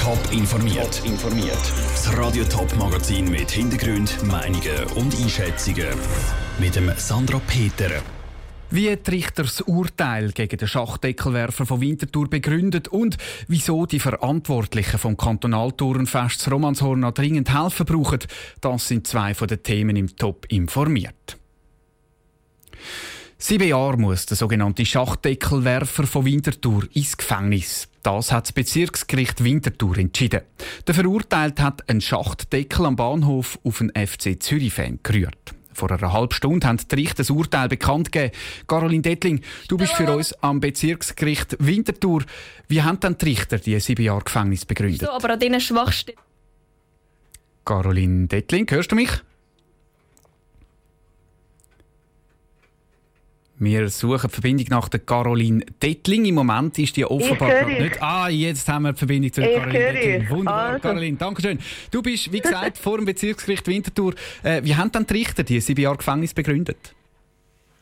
Top informiert. informiert. Das Radio Top Magazin mit Hintergrund, Meinungen und Einschätzungen mit dem Sandra Peter. Wie die Richter das Urteil gegen den Schachdeckelwerfer von Winterthur begründet und wieso die Verantwortlichen vom Kantonaltourenfest Romanshorn noch dringend helfen brauchen, das sind zwei von den Themen im Top informiert. Sieben Jahre muss der sogenannte Schachdeckelwerfer von Winterthur ins Gefängnis. Das hat das Bezirksgericht Winterthur entschieden. Der Verurteilte hat einen Schachtdeckel am Bahnhof auf einen FC Zürich-Fan gerührt. Vor einer halben Stunde haben die Richter das Urteil bekannt gegeben. Caroline Dettling, du bist für uns am Bezirksgericht Winterthur. Wie haben denn die Richter die sieben Jahre Gefängnis begründet? So, aber an diesen Schwachstellen. Caroline Dettling, hörst du mich? Wir suchen die Verbindung nach der Caroline Dettling. Im Moment ist die offenbar noch nicht. Ah, jetzt haben wir die Verbindung zu Caroline Dettling. Wunderbar, also. Caroline, danke schön. Du bist, wie gesagt, vor dem Bezirksgericht Winterthur. Äh, wie haben dann die Richter die sieben Jahre Gefängnis begründet?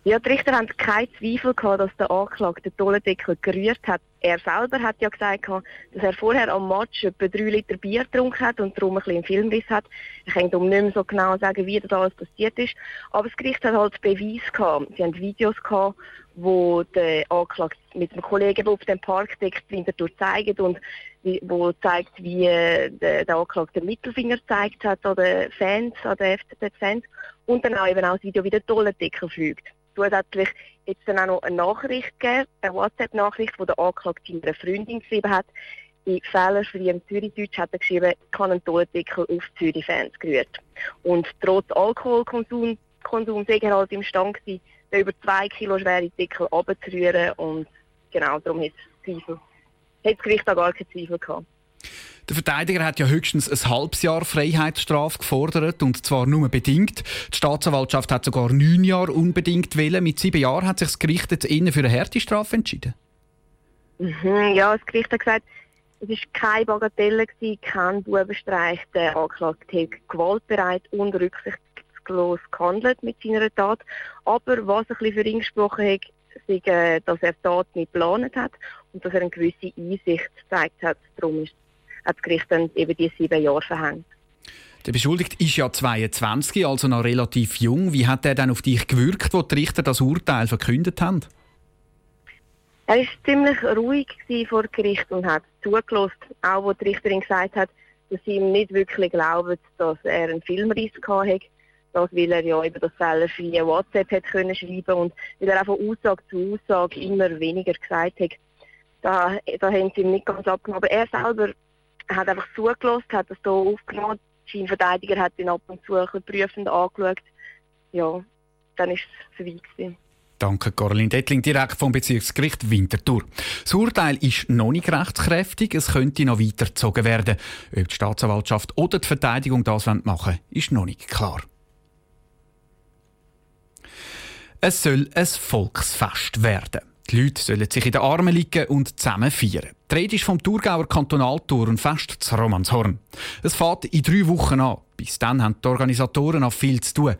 Ja, die Richter haben keinen Zweifel gehabt, dass der Anklagte den Tollendeckel gerührt hat. Er selber hat ja gesagt, dass er vorher am Match etwa drei Liter Bier getrunken hat und darum ein bisschen Filmriss hat. Ich kann darum nicht mehr so genau sagen, wie das alles passiert ist. Aber das Gericht hat halt Beweis gehabt. Sie haben Videos gehabt, wo der Anklagte mit einem Kollegen, der auf dem Parkdeck Winterthur zeigt und wo zeigt, wie der, der Anklagte den Mittelfinger gezeigt hat an den Fans, an den FCZ-Fans. Und dann auch eben auch das Video, wie der Tollendeckel fliegt zusätzlich jetzt dann auch noch eine Nachricht gegeben, eine WhatsApp-Nachricht, die der Anklagte seiner Freundin geschrieben hat. In im Zürichdeutsch hat er geschrieben, kann ein Todendeckel auf Zürich-Fans gerührt. Und trotz Alkoholkonsum Konsum er halt imstand gewesen, den über zwei Kilo schwere Deckel abzurühren und genau, darum hat es Gericht auch gar keine Zweifel gehabt. Der Verteidiger hat ja höchstens ein halbes Jahr Freiheitsstrafe gefordert und zwar nur bedingt. Die Staatsanwaltschaft hat sogar neun Jahre unbedingt wählen. Mit sieben Jahren hat sich das Gericht jetzt innen für eine Härtestrafe entschieden. Mhm, ja, das Gericht hat gesagt, es war keine Bagatelle, gewesen, kein Bubenstreich. Der Anklagte hat gewaltbereit und rücksichtslos gehandelt mit seiner Tat. Aber was ein bisschen für ihn gesprochen hat, ist, äh, dass er die Tat nicht geplant hat und dass er eine gewisse Einsicht gezeigt hat. Darum ist hat das Gericht dann eben die sieben Jahre verhängt. Der Beschuldigte ist ja 22, also noch relativ jung. Wie hat er dann auf dich gewirkt, wo die Richter das Urteil verkündet haben? Er war ziemlich ruhig vor Gericht und hat zugelassen, auch wo die Richterin gesagt hat, dass sie ihm nicht wirklich glauben, dass er einen Filmriss hatte. Das, weil er ja über das Fälle via WhatsApp hat können schreiben und weil er auch von Aussage zu Aussage immer weniger gesagt hat. Da, da haben sie ihm nicht ganz abgenommen. Aber er selber hat einfach zugelassen, hat das hier aufgenommen. Der Verteidiger hat ihn ab und zu ein prüfend angeschaut. Ja, dann war es vorbei. Danke, Caroline Dettling, direkt vom Bezirksgericht Winterthur. Das Urteil ist noch nicht rechtskräftig. Es könnte noch weitergezogen werden. Ob die Staatsanwaltschaft oder die Verteidigung das machen wollen, ist noch nicht klar. Es soll ein Volksfest werden. Die Leute sollen sich in den Armen liegen und zusammen feiern. Die Rede ist vom Thurgauer Kantonaltourenfest zu Romanshorn. Es fährt in drei Wochen an. Bis dann haben die Organisatoren noch viel zu tun.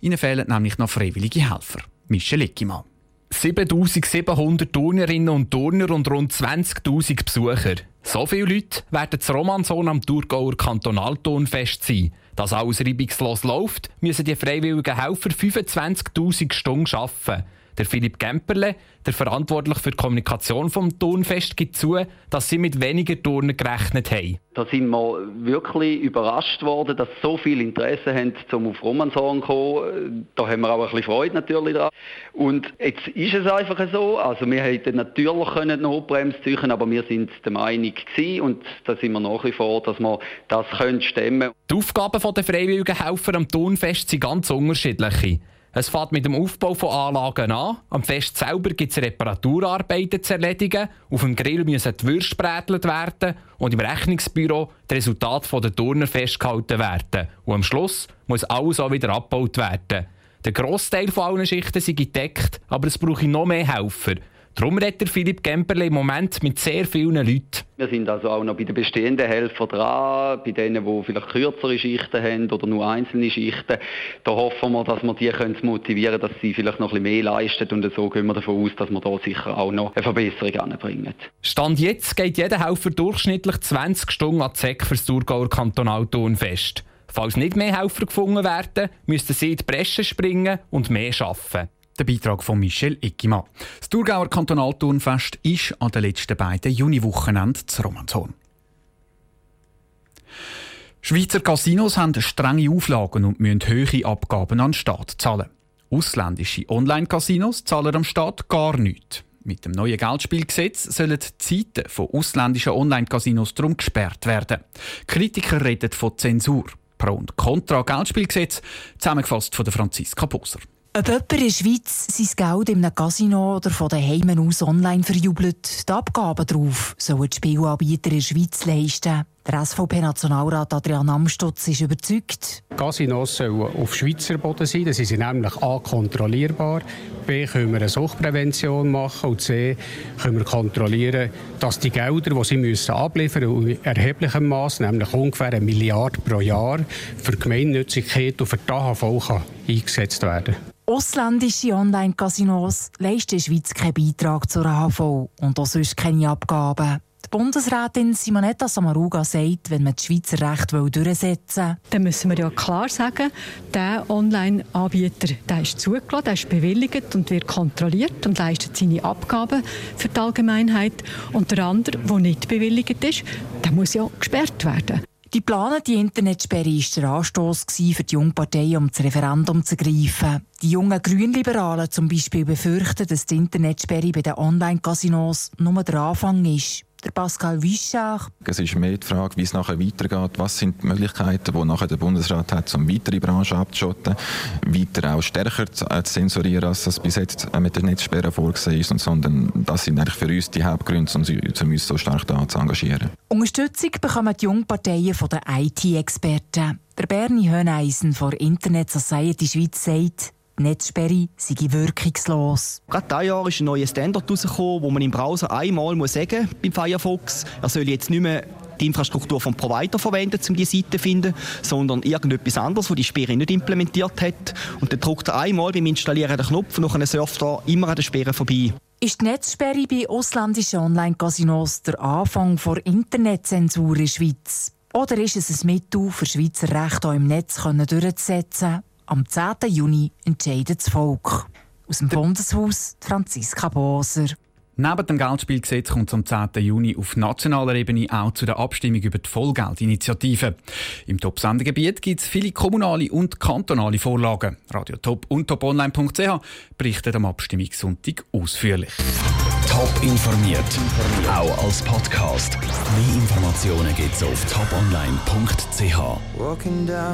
Ihnen fehlen nämlich noch freiwillige Helfer. Michel Eckimann. 7700 Turnerinnen und Turner und rund 20.000 Besucher. So viele Leute werden zu Romanshorn am Thurgauer Kantonalturnfest sein. Dass alles reibungslos läuft, müssen die freiwilligen Helfer 25.000 Stunden arbeiten. Der Philipp Gemperle, der verantwortlich für die Kommunikation vom Turnfest, gibt zu, dass sie mit weniger Turnen gerechnet haben. Da sind wir wirklich überrascht worden, dass so viel Interesse haben, um auf Romanshorn zu kommen. Da haben wir auch ein bisschen Freude natürlich dran. Und jetzt ist es einfach so, also wir hätten natürlich können Notbremse ziehen, aber wir sind der Meinung gewesen, und da sind wir nach wie vor, dass wir das können stemmen. Die Aufgaben der freiwilligen Helfer am Turnfest sind ganz unterschiedlich. Es fährt mit dem Aufbau von Anlagen an. Am Fest selber gibt es Reparaturarbeiten zu erledigen. Auf dem Grill müssen die Würste brätelt werden und im Rechnungsbüro die Resultate der Turner festgehalten werden. Und am Schluss muss alles auch wieder abgebaut werden. Der Großteil von allen Schichten sind gedeckt, aber es brauche noch mehr Helfer. Darum redet Philipp Gemperle im Moment mit sehr vielen Leuten. Wir sind also auch noch bei den bestehenden Helfern dran, bei denen, die vielleicht kürzere Schichten haben oder nur einzelne Schichten. Da hoffen wir, dass wir die können motivieren können, dass sie vielleicht noch ein bisschen mehr leisten und so gehen wir davon aus, dass wir da sicher auch noch eine Verbesserung anbringen. Stand jetzt geht jeder Helfer durchschnittlich 20 Stunden an Zeck für das Thurgauer Kantonalturnfest. Falls nicht mehr Helfer gefunden werden, müssten sie in die Bresche springen und mehr arbeiten. Der Beitrag von Michel Eckimann. Das Thurgauer Kantonalturnfest ist an den letzten beiden Juniwochenenden zu Romanshorn. Schweizer Casinos haben strenge Auflagen und müssen hohe Abgaben an den Staat zahlen. Ausländische Online-Casinos zahlen am Staat gar nichts. Mit dem neuen Geldspielgesetz sollen die Zeiten von ausländischen Online-Casinos darum gesperrt werden. Kritiker reden von Zensur. Pro und Contra Geldspielgesetz, zusammengefasst von Franziska Poser. Ob jemand in der Schweiz sein Geld in einem Casino oder von daheim aus online verjubelt, die Abgaben darauf sollen die Spielanbieter in der Schweiz leisten. Der SVP-Nationalrat Adrian Amstutz ist überzeugt. Casinos sollen auf Schweizer Boden sein, das sind nämlich A kontrollierbar, B können wir eine Suchtprävention machen und C können wir kontrollieren, dass die Gelder, die sie müssen abliefern müssen, in erheblichem Maß, nämlich ungefähr eine Milliarde pro Jahr, für Gemeinnützigkeit und für die AHV eingesetzt werden. Ausländische Online-Casinos leisten in der Schweiz keinen Beitrag zur AHV und auch sonst keine Abgaben. Die Bundesrätin Simonetta Samaruga sagt, wenn man das Schweizer Recht durchsetzen will, dann müssen wir ja klar sagen, der Online-Anbieter der ist zugelassen, der ist bewilligt und wird kontrolliert und leistet seine Abgaben für die Allgemeinheit. Und der andere, der nicht bewilligt ist, der muss ja gesperrt werden. Die geplante Internetsperre war der Anstoss für die Jungpartei, um das Referendum zu greifen. Die jungen Grünliberalen zum Beispiel befürchten, dass die Internetsperre bei den Online-Casinos nur der Anfang ist der Pascal Wischach. Es ist mehr die Frage, wie es nachher weitergeht. Was sind die Möglichkeiten, die nachher der Bundesrat hat, um weitere Branchen abzuschotten, weiter auch stärker zu, äh, zensieren, als das bis jetzt äh, mit der Netzsperre vorgesehen ist, sondern das sind eigentlich für uns die Hauptgründe, um uns so stark da zu engagieren. Unterstützung bekommen die Jungparteien von den IT-Experten. Der Bernie Höneisen von Internet Society Schweiz sagt, die Netzsperre sei wirkungslos. Gerade dieses Jahr ist ein neuer Standard herausgekommen, wo man im Browser einmal muss sagen beim Firefox, er soll jetzt nicht mehr die Infrastruktur vom Provider verwenden, um die Seite zu finden, sondern irgendetwas anderes, das die Sperre nicht implementiert hat. Und dann drückt er einmal beim Installieren den Knopf und dann surft er immer an der Sperre vorbei. Ist die Netzsperre bei ausländischen Online-Casinos der Anfang der Internetzensur in der Schweiz? Oder ist es ein Mittel, für Schweizer Recht auch im Netz durchzusetzen? Am 10. Juni entscheidet das Volk. Aus dem Bundeshaus Franziska Boser. Neben dem Geldspielgesetz kommt es am 10. Juni auf nationaler Ebene auch zu der Abstimmung über die Vollgeldinitiative. Im Top-Sendegebiet gibt es viele kommunale und kantonale Vorlagen. Radio Top und toponline.ch berichten am Abstimmungssonntag ausführlich. Top informiert, auch als Podcast. Mehr Informationen gibt es auf toponline.ch.